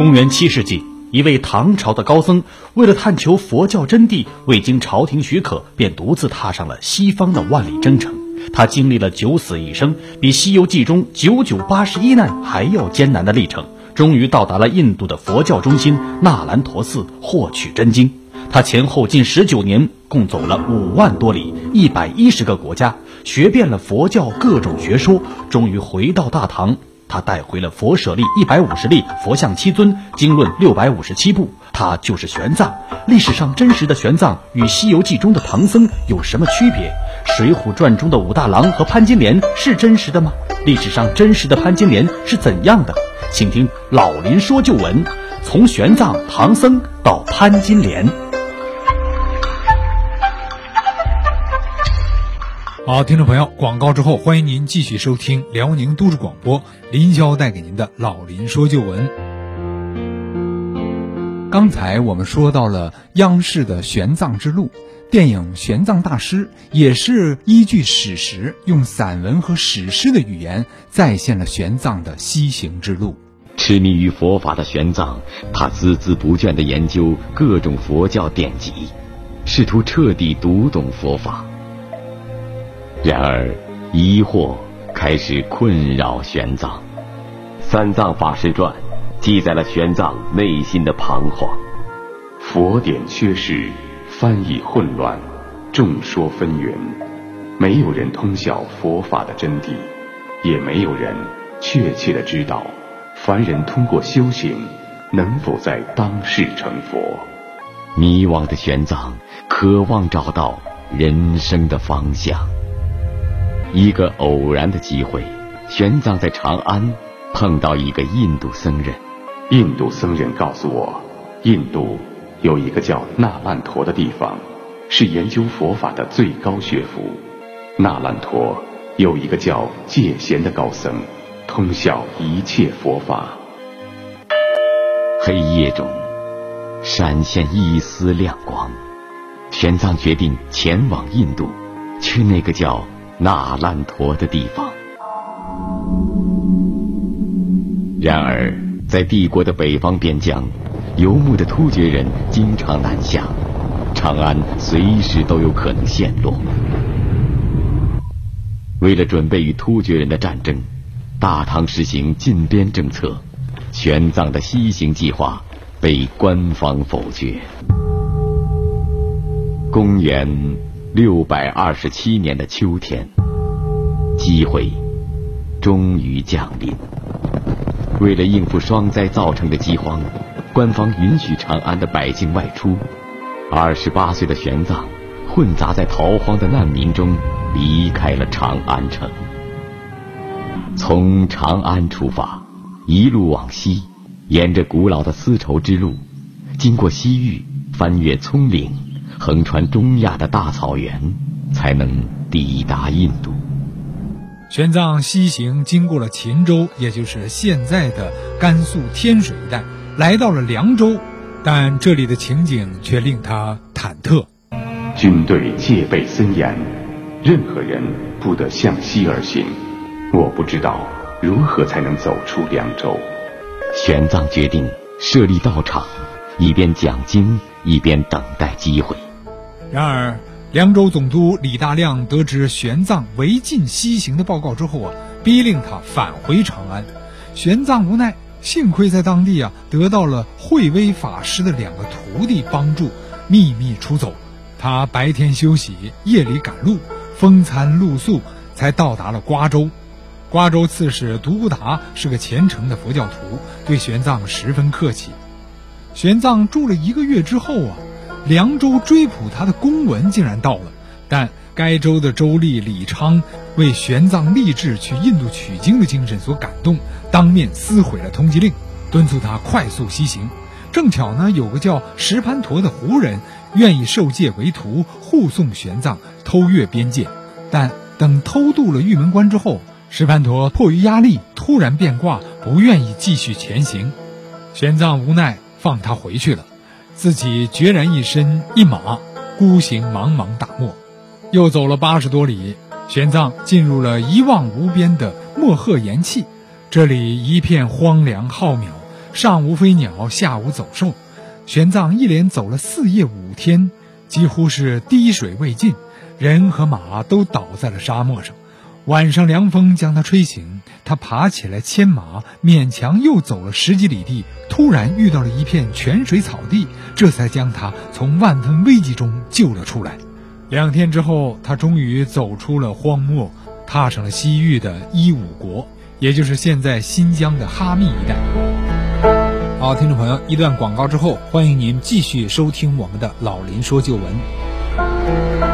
公元七世纪，一位唐朝的高僧为了探求佛教真谛，未经朝廷许可，便独自踏上了西方的万里征程。他经历了九死一生，比《西游记》中九九八十一难还要艰难的历程，终于到达了印度的佛教中心那兰陀寺，获取真经。他前后近十九年，共走了五万多里，一百一十个国家，学遍了佛教各种学说，终于回到大唐。他带回了佛舍利一百五十粒，佛像七尊，经论六百五十七部。他就是玄奘。历史上真实的玄奘与《西游记》中的唐僧有什么区别？《水浒传》中的武大郎和潘金莲是真实的吗？历史上真实的潘金莲是怎样的？请听老林说旧闻，从玄奘、唐僧到潘金莲。好，听众朋友，广告之后，欢迎您继续收听辽宁都市广播林霄带给您的老林说旧闻。刚才我们说到了央视的玄奘之路，电影《玄奘大师》也是依据史实，用散文和史诗的语言再现了玄奘的西行之路。痴迷于佛法的玄奘，他孜孜不倦地研究各种佛教典籍，试图彻底读懂佛法。然而，疑惑开始困扰玄奘，《三藏法师传》记载了玄奘内心的彷徨。佛典缺失，翻译混乱，众说纷纭，没有人通晓佛法的真谛，也没有人确切的知道，凡人通过修行，能否在当世成佛？迷惘的玄奘渴望找到人生的方向。一个偶然的机会，玄奘在长安碰到一个印度僧人。印度僧人告诉我，印度有一个叫那烂陀的地方，是研究佛法的最高学府。那烂陀有一个叫戒贤的高僧，通晓一切佛法。黑夜中，闪现一丝亮光，玄奘决定前往印度，去那个叫……那烂陀的地方。然而，在帝国的北方边疆，游牧的突厥人经常南下，长安随时都有可能陷落。为了准备与突厥人的战争，大唐实行禁边政策，玄奘的西行计划被官方否决。公元。六百二十七年的秋天，机会终于降临。为了应付霜灾造成的饥荒，官方允许长安的百姓外出。二十八岁的玄奘混杂在逃荒的难民中，离开了长安城。从长安出发，一路往西，沿着古老的丝绸之路，经过西域，翻越葱岭。横穿中亚的大草原，才能抵达印度。玄奘西行经过了秦州，也就是现在的甘肃天水一带，来到了凉州，但这里的情景却令他忐忑。军队戒备森严，任何人不得向西而行。我不知道如何才能走出凉州。玄奘决定设立道场，一边讲经，一边等待机会。然而，凉州总督李大亮得知玄奘违禁西行的报告之后啊，逼令他返回长安。玄奘无奈，幸亏在当地啊得到了慧威法师的两个徒弟帮助，秘密出走。他白天休息，夜里赶路，风餐露宿，才到达了瓜州。瓜州刺史独孤达是个虔诚的佛教徒，对玄奘十分客气。玄奘住了一个月之后啊。凉州追捕他的公文竟然到了，但该州的州吏李昌为玄奘立志去印度取经的精神所感动，当面撕毁了通缉令，敦促他快速西行。正巧呢，有个叫石盘陀的胡人愿意受戒为徒，护送玄奘偷越边界。但等偷渡了玉门关之后，石盘陀迫于压力突然变卦，不愿意继续前行。玄奘无奈，放他回去了。自己决然一身一马，孤行茫茫大漠，又走了八十多里，玄奘进入了一望无边的漠河岩气。这里一片荒凉浩渺，上无飞鸟，下无走兽。玄奘一连走了四夜五天，几乎是滴水未进，人和马都倒在了沙漠上。晚上凉风将他吹醒，他爬起来牵马，勉强又走了十几里地，突然遇到了一片泉水草地，这才将他从万分危急中救了出来。两天之后，他终于走出了荒漠，踏上了西域的伊吾国，也就是现在新疆的哈密一带。好，听众朋友，一段广告之后，欢迎您继续收听我们的老林说旧闻。